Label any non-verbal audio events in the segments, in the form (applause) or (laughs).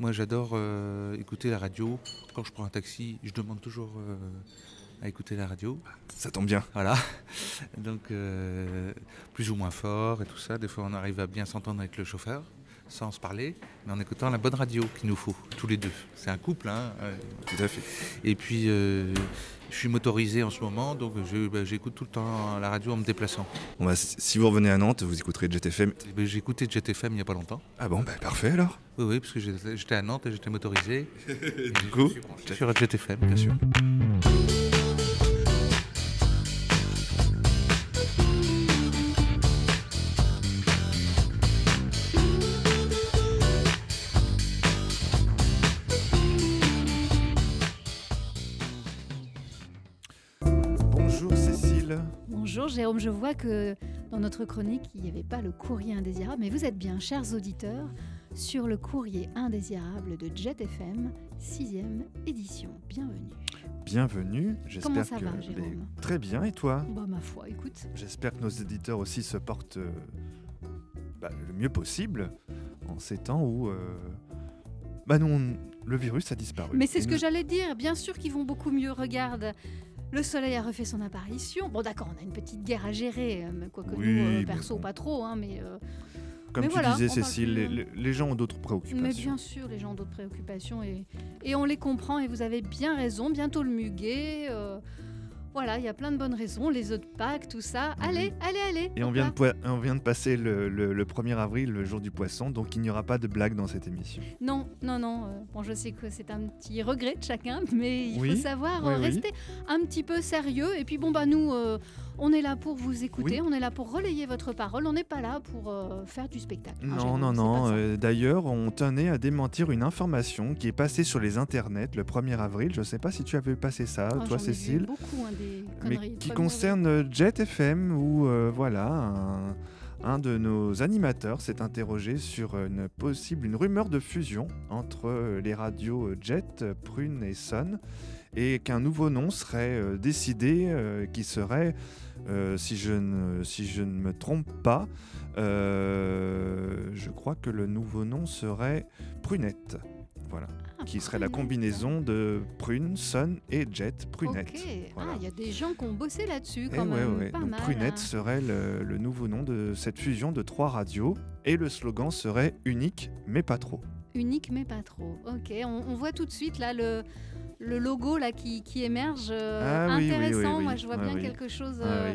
Moi, j'adore euh, écouter la radio. Quand je prends un taxi, je demande toujours euh, à écouter la radio. Ça tombe bien. Voilà. (laughs) Donc, euh, plus ou moins fort et tout ça. Des fois, on arrive à bien s'entendre avec le chauffeur sans se parler, mais en écoutant la bonne radio qu'il nous faut, tous les deux. C'est un couple, hein. euh, Tout à fait. Et puis, euh, je suis motorisé en ce moment, donc bah, j'écoute tout le temps la radio en me déplaçant. Bon, bah, si vous revenez à Nantes, vous écouterez JetFM. Et ben, J'ai écouté JetFM il n'y a pas longtemps. Ah bon, bah parfait alors. Oui, oui, parce que j'étais à Nantes et j'étais motorisé. (laughs) Du coup, je suis sur JetFM, bien sûr. Que dans notre chronique, il n'y avait pas le courrier indésirable, mais vous êtes bien, chers auditeurs, sur le courrier indésirable de Jet FM, 6e édition. Bienvenue. Bienvenue. J'espère que va, Jérôme? les- Très bien, et toi? Bah ma foi, écoute. J'espère que nos éditeurs aussi se portent euh, bah, le mieux possible en ces temps où euh, bah non, le virus a disparu. Mais c'est ce que j'allais dire, bien sûr qu'ils vont beaucoup mieux, regarde. Le soleil a refait son apparition. Bon d'accord, on a une petite guerre à gérer, euh, quoique Oui, nous, euh, perso, bon. pas trop, hein, mais... euh, Comme mais tu voilà, disais Cécile, les, plus- les- les gens ont d'autres préoccupations. Mais bien sûr, les gens ont d'autres préoccupations et, et on les comprend et vous avez bien raison. Bientôt le muguet. euh, voilà, il y a plein de bonnes raisons. Les œufs de Pâques, tout ça. Allez, allez, allez. Et on vient, de poi- on vient de passer le, le- le 1er avril, le jour du poisson, donc il n'y aura pas de blague dans cette émission. Non, non, non. euh, bon, je sais que c'est un petit regret de chacun, (laughs) mais il Oui, faut savoir oui, oui. rester un petit peu sérieux. Et puis bon, bah nous, euh, on est là pour vous écouter, Oui. on est là pour relayer votre parole. On n'est pas là pour euh, faire du spectacle. Non, Jérôme, non, non. euh, D'ailleurs, on tenait à démentir une information qui est passée sur les internets le 1er avril. Je ne sais pas si tu avais passé ça, Oh, toi, j'en ai vu Cécile. beaucoup, hein, des mais conneries. qui Vraiment, concerne euh, Jet FM où euh, voilà un, un de nos animateurs s'est interrogé sur une possible une rumeur de fusion entre les radios Jet, Prune et Sun et qu'un nouveau nom serait décidé qui serait si je ne si je ne me trompe pas euh, je crois que le nouveau nom serait Prunette voilà Ah, qui serait la combinaison de Prune, Sun et Jet Prunette Ok. Voilà. Ah, il y a des gens qui ont bossé là-dessus Eh quand ouais, même. ouais. Pas Donc mal. Prunette hein. serait le, le nouveau nom de cette fusion de trois radios et le slogan serait unique mais pas trop. Unique mais pas trop. Ok. On, on voit tout de suite là le, le logo là qui, qui émerge. euh, Ah oui, intéressant. oui, oui. Moi, je vois Ah bien quelque chose Ah euh.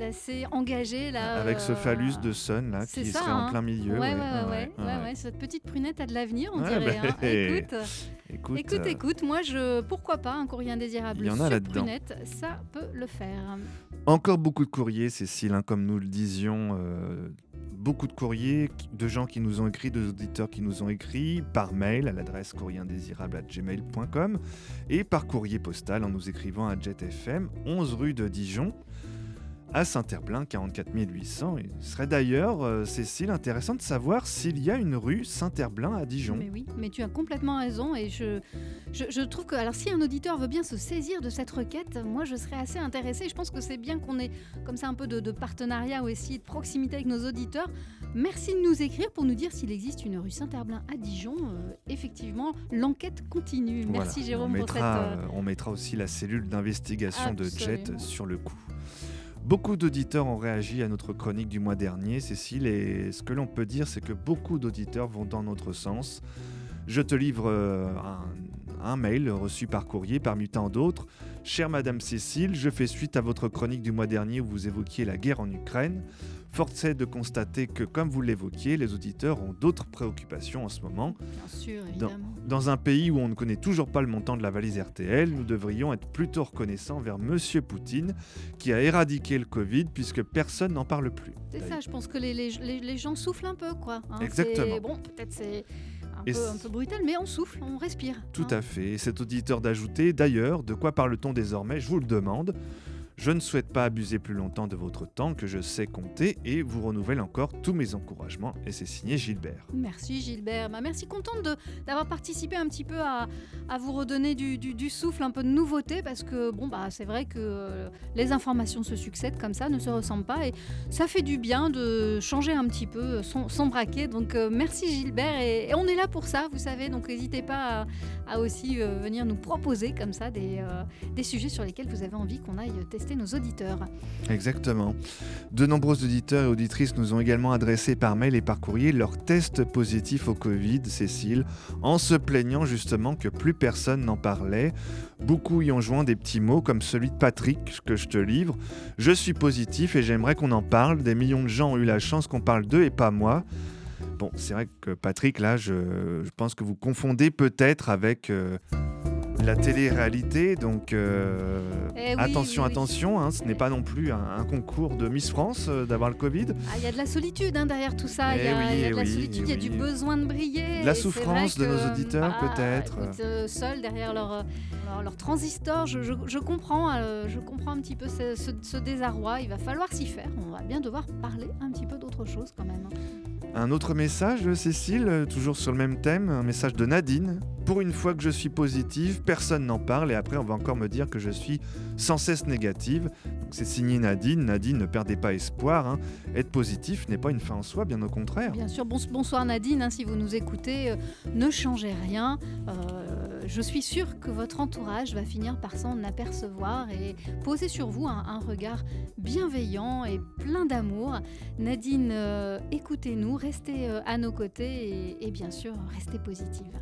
D'assez engagé là. Avec ce euh, phallus de Sun là qui ça, serait hein. en plein milieu. Ouais, ouais, ouais, Ah ouais, ouais, ouais. Cette petite prunette a de l'avenir, on Ouais, dirait. bah, hein. (laughs) Écoute, Écoute, écoute, euh, écoute, moi, je, pourquoi pas un courrier indésirable Il y en a sur prunette, ça peut le faire. Encore beaucoup de courriers, Cécile, hein, comme nous le disions. euh, beaucoup de courriers de gens qui nous ont écrit, de auditeurs qui nous ont écrit par mail à l'adresse courrierindésirable@gmail.com et par courrier postal en nous écrivant à JetFM, 11 rue de Dijon, à Saint-Herblain, 44 800. Il serait d'ailleurs, euh, Cécile, intéressant de savoir s'il y a une rue Saint-Herblain à Dijon. Mais oui, mais tu as complètement raison et je, je, je trouve que alors si un auditeur veut bien se saisir de cette requête, moi je serais assez intéressée. Je pense que c'est bien qu'on ait comme ça un peu de, de partenariat ou aussi de proximité avec nos auditeurs. Merci de nous écrire pour nous dire s'il existe une rue Saint-Herblain à Dijon. Euh, effectivement, l'enquête continue. Voilà. Merci Jérôme on pour cette. euh, on mettra aussi la cellule d'investigation de Jet sur le coup. Beaucoup d'auditeurs ont réagi à notre chronique du mois dernier, Cécile, et ce que l'on peut dire, c'est que beaucoup d'auditeurs vont dans notre sens. Je te livre euh, un, un mail reçu par courrier parmi tant d'autres. Chère Madame Cécile, je fais suite à votre chronique du mois dernier où vous évoquiez la guerre en Ukraine. Force est de constater que, comme vous l'évoquiez, les auditeurs ont d'autres préoccupations en ce moment. Bien sûr, évidemment. Dans un pays où on ne connaît toujours pas le montant de la valise RTL, nous devrions être plutôt reconnaissants vers Monsieur Poutine, qui a éradiqué le Covid puisque personne n'en parle plus. C'est ça, je pense que les, les- les- les gens soufflent un peu, quoi. hein. Exactement. Bon, peut-être c'est un peu, un peu brutal, mais on souffle, on respire. Tout hein. à fait. Et cet auditeur d'ajouter, d'ailleurs, de quoi parle-t-on désormais? Je vous le demande. Je ne souhaite pas abuser plus longtemps de votre temps que je sais compter et vous renouvelle encore tous mes encouragements. Et c'est signé Gilbert. Merci Gilbert. Bah, merci, contente d'avoir participé un petit peu à, vous redonner du, souffle, un peu de nouveauté, parce que bon, bah, c'est vrai que euh, les informations se succèdent comme ça, ne se ressemblent pas, et ça fait du bien de changer un petit peu son, son. Donc euh, merci Gilbert, et, on est là pour ça, vous savez, donc n'hésitez pas à, aussi euh, venir nous proposer comme ça des sujets sur lesquels vous avez envie qu'on aille tester nos auditeurs. Exactement. De nombreux auditeurs et auditrices nous ont également adressé par mail et par courrier leurs tests positifs au Covid, Cécile, en se plaignant justement que plus personne n'en parlait. Beaucoup y ont joint des petits mots comme celui de Patrick que je te livre. Je suis positif et j'aimerais qu'on en parle. Des millions de gens ont eu la chance qu'on parle d'eux et pas moi. Bon, c'est vrai que Patrick, là, je, pense que vous confondez peut-être avec euh, la télé-réalité. Donc euh, eh attention, attention, hein, ce n'est pas non plus un, concours de Miss France euh, d'avoir le Covid. Ah, il y a de la solitude hein, derrière tout ça. Il y, a eh de la eh solitude, il y a du besoin de briller. La souffrance de nos auditeurs bah, peut-être. Euh, seuls derrière leur, leur, transistor, je, je, comprends, je comprends un petit peu ce, ce désarroi. Il va falloir s'y faire. On va bien devoir parler un petit peu d'autre chose quand même. Hein. Un autre message, Cécile, toujours sur le même thème, un message de Nadine. Pour une fois que je suis positive, personne n'en parle et après on va encore me dire que je suis sans cesse négative. C'est signé Nadine. Nadine, ne perdez pas espoir. Hein. Être positif n'est pas une fin en soi, bien au contraire. Bien sûr. bonsoir Nadine, hein, si vous nous écoutez, euh, ne changez rien. Euh, je suis sûre que votre entourage va finir par s'en apercevoir et poser sur vous un, regard bienveillant et plein d'amour. Nadine, euh, écoutez-nous, restez à nos côtés et, et bien sûr, restez positive.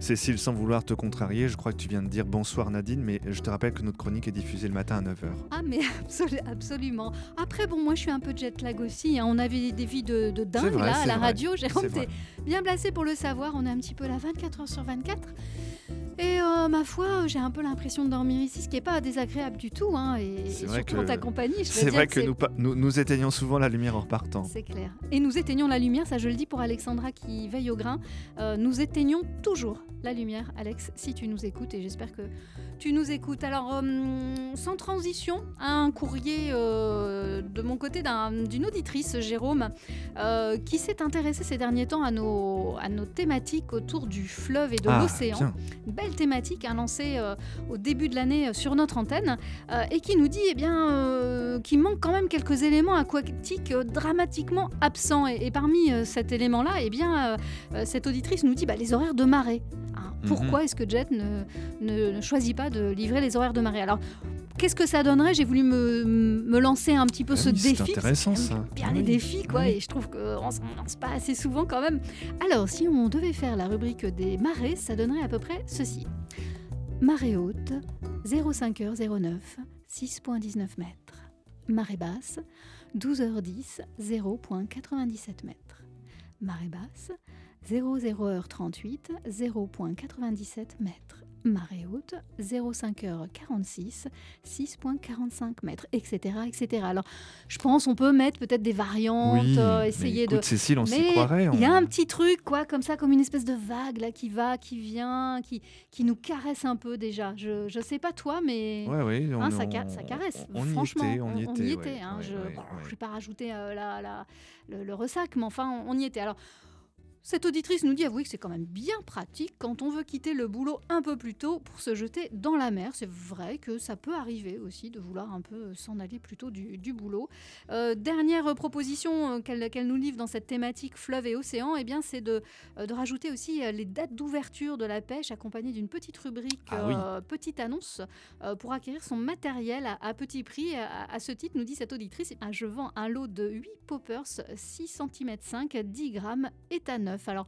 Cécile, sans vouloir te contrarier, je crois que tu viens de dire bonsoir Nadine, mais je te rappelle que notre chronique est diffusée le matin à 9h. Ah mais (laughs) absolument. Après, bon, moi je suis un peu jet lag aussi. Hein. On avait des vies de, dingue là à la radio. Jérôme, t'es bien placé pour le savoir. On est un petit peu là 24 h sur 24. Et euh, ma foi, j'ai un peu l'impression de dormir ici, ce qui n'est pas désagréable du tout. Hein, et, c'est vrai que, en ta compagnie. C'est vrai que nous, nous, éteignons souvent la lumière en partant. C'est clair. Et nous éteignons la lumière, ça je le dis pour Alexandra qui veille au grain. Euh, nous éteignons toujours la lumière, Alex, si tu nous écoutes. Et j'espère que tu nous écoutes. Alors, euh, sans transition, un courrier de mon côté d'une auditrice, Jérôme, qui s'est intéressée ces derniers temps à nos, à nos thématiques autour du fleuve et de ah, l'océan thématique hein, lancée euh, au début de l'année euh, sur notre antenne euh, et qui nous dit eh bien, qu'il manque quand même quelques éléments aquatiques dramatiquement absents. Et, parmi cet élément-là, eh bien, cette auditrice nous dit bah, les horaires de marée. Hein. Mhm. Pourquoi est-ce que Jet ne, ne, choisit pas de livrer les horaires de marée? Alors, Qu'est-ce que ça donnerait J'ai voulu me, me, lancer un petit peu ah ce défi. C'est intéressant ça. Bien les défis, quoi. Et je trouve qu'on ne lance pas assez souvent quand même. Alors, si on devait faire la rubrique des marées, ça donnerait à peu près ceci. Marée haute, 05h09, 6.19 mètres. Marée basse, 12h10, 0.97 mètres. Marée basse, 00h38, 0.97 mètres marée haute, 0,5h46, 6,45 mètres, etc., etc. Alors, je pense on peut mettre peut-être des variantes, euh, essayer de. Cécile, on s'y croirait. Il y a un petit truc, quoi, comme ça, comme une espèce de vague là qui va, qui vient, qui, qui nous caresse un peu déjà. Je, je sais pas toi, mais ouais, hein, ça, ça, caresse. On, Franchement, y était, on y était. On y était hein, je ne vais pas rajouter euh, la, la, le, le, ressac, mais enfin, on y était. Alors. Cette auditrice nous dit avouez que c'est quand même bien pratique quand on veut quitter le boulot un peu plus tôt pour se jeter dans la mer. C'est vrai que ça peut arriver aussi de vouloir un peu s'en aller plus tôt du, boulot. Euh, dernière proposition euh, qu'elle nous livre dans cette thématique fleuve et océan, eh bien c'est de, euh, de, rajouter aussi les dates d'ouverture de la pêche accompagnées d'une petite rubrique, ah petite annonce pour acquérir son matériel à, petit prix. À, ce titre, nous dit cette auditrice, je vends un lot de 8 poppers 6 cm 5, 10 grammes éthanol. Alors,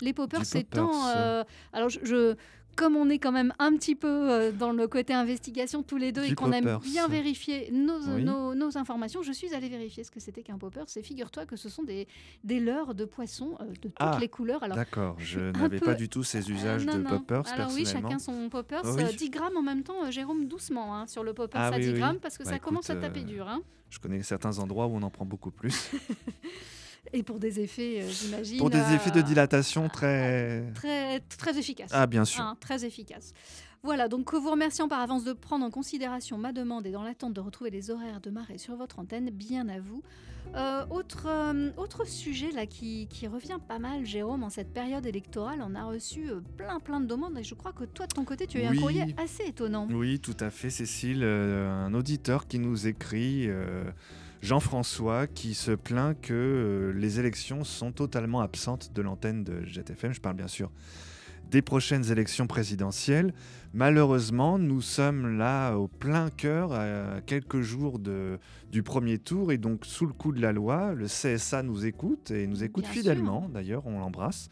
les poppers, c'est tant. Euh, alors, je, comme on est quand même un petit peu euh, dans le côté investigation tous les deux et qu'on aime bien vérifier nos, nos, informations, je suis allée vérifier ce que c'était qu'un popper. C'est figure-toi que ce sont des, des leurres de poissons euh, de toutes ah, les couleurs. D'accord, je n'avais pas du tout ces usages de poppers. Alors oui, chacun son poppers. 10 grammes en même temps, Jérôme, doucement hein, sur le popper ah, à 10 grammes parce que bah, ça commence à taper dur. Hein. Je connais certains endroits où on en prend beaucoup plus. (laughs) Et pour des effets, euh, j'imagine. Pour des effets de euh, dilatation très. Très, très efficaces. Ah, bien sûr. Hein, très efficace. Voilà, donc vous remercions par avance de prendre en considération ma demande et dans l'attente de retrouver les horaires de marée sur votre antenne, bien à vous. Euh, autre, autre sujet là qui, qui revient pas mal, Jérôme, en cette période électorale, on a reçu plein plein de demandes et je crois que toi de ton côté tu as eu Oui. un courrier assez étonnant. Oui, tout à fait, Cécile. un auditeur qui nous écrit, Jean-François, qui se plaint que euh, les élections sont totalement absentes de l'antenne de JetFM. Je parle bien sûr des prochaines élections présidentielles. Malheureusement, nous sommes là au plein cœur, à quelques jours de, du premier tour, et donc sous le coup de la loi, le CSA nous écoute, et nous écoute Bien fidèlement, d'ailleurs, on l'embrasse.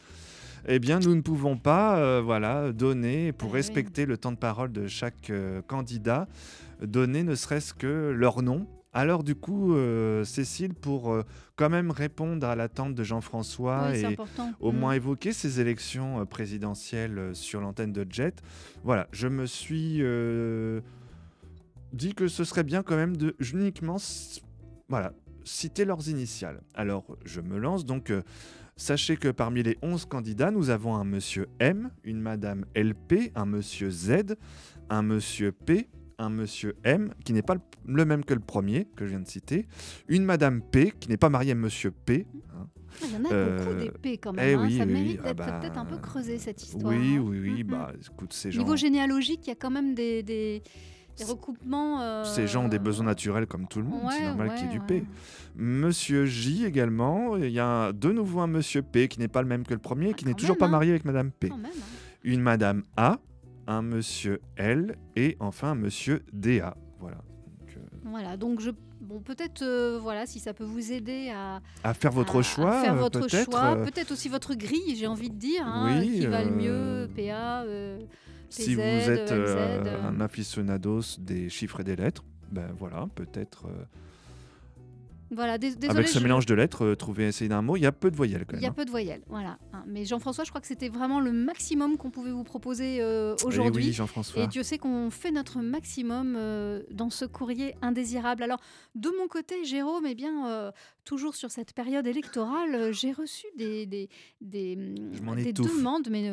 Eh bien, nous ne pouvons pas euh, voilà, donner, pour Ah oui. respecter le temps de parole de chaque euh, candidat, donner ne serait-ce que leur nom. Alors du coup, euh, Cécile, pour euh, quand même répondre à l'attente de Jean-François oui, et important. au Mm. moins évoquer ces élections euh, présidentielles sur l'antenne de Jet, voilà, je me suis dit que ce serait bien quand même de uniquement voilà, citer leurs initiales. Alors, je me lance donc. Sachez que parmi les 11 candidats, nous avons un monsieur M, une madame LP, un monsieur Z, un monsieur P, un monsieur M, qui n'est pas le, même que le premier que je viens de citer, une madame P, qui n'est pas mariée à monsieur P. hein. Ah, Il y en a Euh, beaucoup d'épées quand même. eh hein. oui, Ça oui, mérite oui. Ah d'être bah, peut-être un peu creusé cette histoire. Oui, hein. oui, oui. Bah, écoute, ces gens, Niveau généalogique, il y a quand même des, des, des recoupements. euh, ces gens ont des besoins naturels comme tout le monde. c'est ouais, normal qu'il y ait du ouais, P. ouais. Monsieur J également. Il y a de nouveau un Monsieur P qui n'est pas le même que le premier, Ah, qui n'est toujours même, pas hein. marié avec Madame P. Quand même. Une Madame A, un Monsieur L et enfin un Monsieur DA. Voilà. Donc, euh, Voilà, donc je, bon, peut-être, euh, voilà, si ça peut vous aider à, à faire votre à- à choix, faire votre peut-être. choix, euh, peut-être aussi votre grille, j'ai envie de dire, hein, Oui, qui va le mieux, PA, euh, si vous PZ, êtes un aficionados des chiffres et des lettres, ben voilà, peut-être. Voilà. dés- Désolé, avec ce je- mélange de lettres, euh, trouver essayer d'un mot, il y a peu de voyelles quand Il même. y a hein. peu de voyelles, voilà. hein. Mais Jean-François, je crois que c'était vraiment le maximum qu'on pouvait vous proposer euh, Eh aujourd'hui. oui, Jean-François. Et Dieu sait qu'on fait notre maximum euh, dans ce courrier indésirable. Alors, de mon côté, Jérôme, eh bien, toujours sur cette période électorale, j'ai reçu des, des, des, des demandes mais,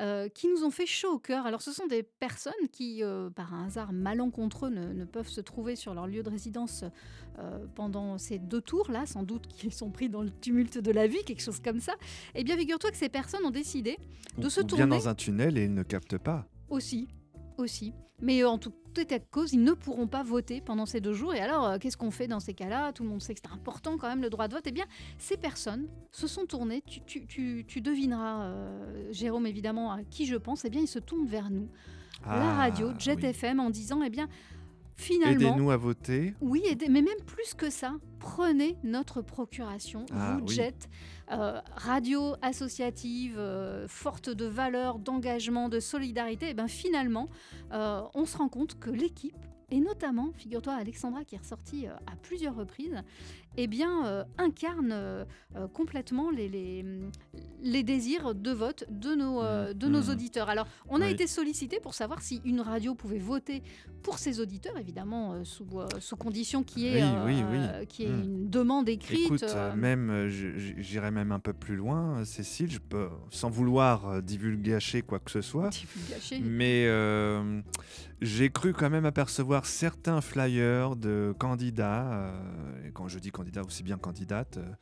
euh, qui nous ont fait chaud au cœur. Alors, ce sont des personnes qui, euh, par un hasard malencontreux, ne, ne peuvent se trouver sur leur lieu de résidence euh, pendant ces deux tours-là, sans doute qu'ils sont pris dans le tumulte de la vie, quelque chose comme ça. Eh bien, figure-toi que ces personnes ont décidé de Ou- se ou bien tourner dans un tunnel et ils ne captent pas. aussi, aussi. Mais en tout état de cause, ils ne pourront pas voter pendant ces deux jours. Et alors, euh, qu'est-ce qu'on fait dans ces cas-là? Tout le monde sait que c'est important quand même le droit de vote. Eh bien, ces personnes se sont tournées. Tu, tu- tu- tu devineras, euh, Jérôme, évidemment, à qui je pense. Eh bien, ils se tournent vers nous, la Ah, radio, Jet oui. FM, en disant, eh bien, finalement, Aidez-nous à voter. oui, aidez- mais même plus que ça, prenez notre procuration, Ah, vous oui. Jet, euh, radio associative, euh, forte de valeurs, d'engagement, de solidarité. Et ben finalement, euh, on se rend compte que l'équipe, et notamment, figure-toi, Alexandra qui est ressortie à plusieurs reprises, eh bien, euh, incarne euh, euh, complètement les, les, les désirs de vote de nos, euh, de nos Mhm. auditeurs. Alors, on a été sollicité pour savoir si une radio pouvait voter pour ses auditeurs, évidemment, sous, sous condition qu'il y ait, Oui, oui, y ait Mm. une demande écrite. Écoute, même, j'irai même un peu plus loin, Cécile, je peux, sans vouloir divulgacher quoi que ce soit, divulgacher. mais j'ai cru quand même apercevoir certains flyers de candidats, et quand je dis candidats, aussi bien candidates, euh,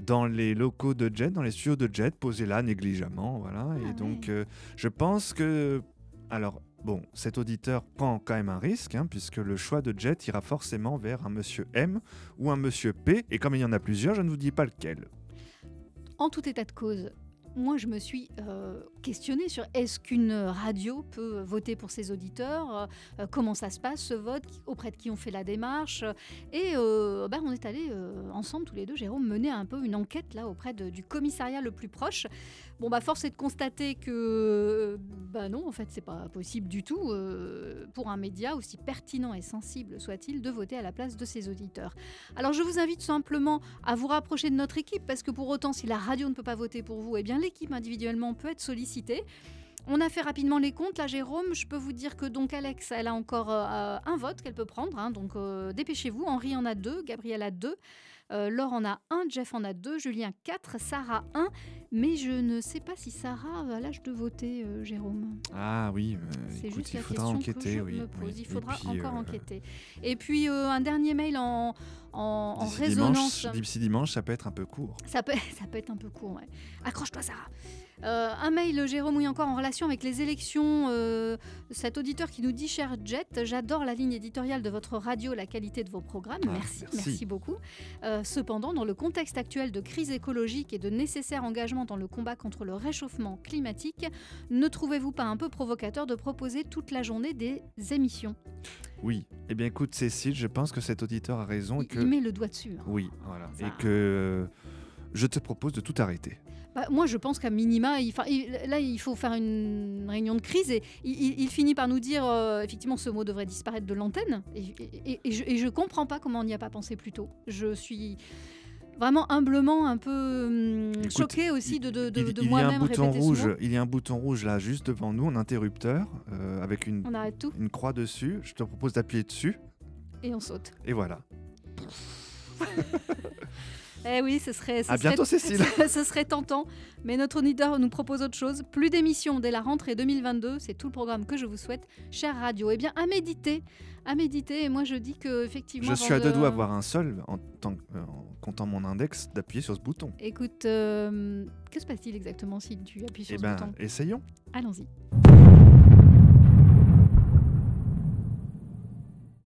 dans les locaux de Jet, dans les studios de Jet, posés là négligemment, voilà. Ah et donc, ouais. euh, je pense que, alors. Bon, cet auditeur prend quand même un risque, hein, puisque le choix de Jet ira forcément vers un monsieur M ou un monsieur P, et comme il y en a plusieurs, je ne vous dis pas lequel. En tout état de cause, moi je me suis euh, questionnée sur est-ce qu'une radio peut voter pour ses auditeurs, euh, euh, comment ça se passe ce vote, auprès de qui on fait la démarche. et bah, on est allé ensemble tous les deux, Jérôme, mener un peu une enquête là auprès du commissariat le plus proche. Bon bah force est de constater que euh, bah non en fait c'est pas possible du tout euh, pour un média aussi pertinent et sensible soit-il de voter à la place de ses auditeurs. Alors je vous invite simplement à vous rapprocher de notre équipe parce que pour autant si la radio ne peut pas voter pour vous, eh bien l'équipe individuellement peut être sollicitée. On a fait rapidement les comptes. Là, Jérôme, je peux vous dire que donc Alex, elle a encore euh, un vote qu'elle peut prendre. hein, donc dépêchez-vous. Henri en a deux, Gabriel a deux. Euh, Laure en a un, Jeff en a deux, Julien quatre, Sarah un. Mais je ne sais pas si Sarah a l'âge de voter, euh, Jérôme. Ah oui, euh, C'est écoute, juste il la faudra question enquêter. que je oui, me pose. oui. Il faudra puis, encore enquêter. Et puis un dernier mail en, en, en d'ici résonance. Dimanche, dimanche, ça peut être un peu court. Ça peut, (laughs) ça peut être un peu court, ouais. Accroche-toi, Sarah. Euh, un mail, Jérôme, oui, encore en relation avec les élections. euh, cet auditeur qui nous dit Cher Jet, j'adore la ligne éditoriale de votre radio, la qualité de vos programmes. Ah, merci, merci. merci, beaucoup. Euh, cependant, dans le contexte actuel de crise écologique et de nécessaire engagement dans le combat contre le réchauffement climatique, ne trouvez-vous pas un peu provocateur de proposer toute la journée des émissions? Oui. Eh bien, écoute, Cécile, je pense que cet auditeur a raison. et il, que... il met le doigt dessus. hein. Oui, voilà. Ça- Et que euh, je te propose de tout arrêter. Bah, moi, je pense qu'à minima, il, là, il faut faire une réunion de crise et il, finit par nous dire euh, effectivement ce mot devrait disparaître de l'antenne. Et, et- et je, et je comprends pas comment on n'y a pas pensé plus tôt. Je suis vraiment humblement un peu hum, Écoute, choquée aussi de, de, de- de moi-même répéter rouge. Il y a un bouton rouge là, juste devant nous, un interrupteur euh, avec une, On arrête tout une croix dessus. Je te propose d'appuyer dessus. et on saute. Et voilà. (laughs) Eh oui, ce serait. ce À serait- bientôt, Cécile. (laughs) ce serait tentant, mais notre auditeur nous propose autre chose. Plus d'émissions dès la rentrée 2022, c'est tout le programme que je vous souhaite, chère radio. Eh bien, à méditer, à méditer. Et moi, je dis que effectivement. Je suis à deux de- doigts d'avoir un seul en, tant que- euh, en comptant mon index d'appuyer sur ce bouton. Écoute, euh, que se passe-t-il exactement si tu appuies sur Eh ce ben, bouton? essayons. Allons-y.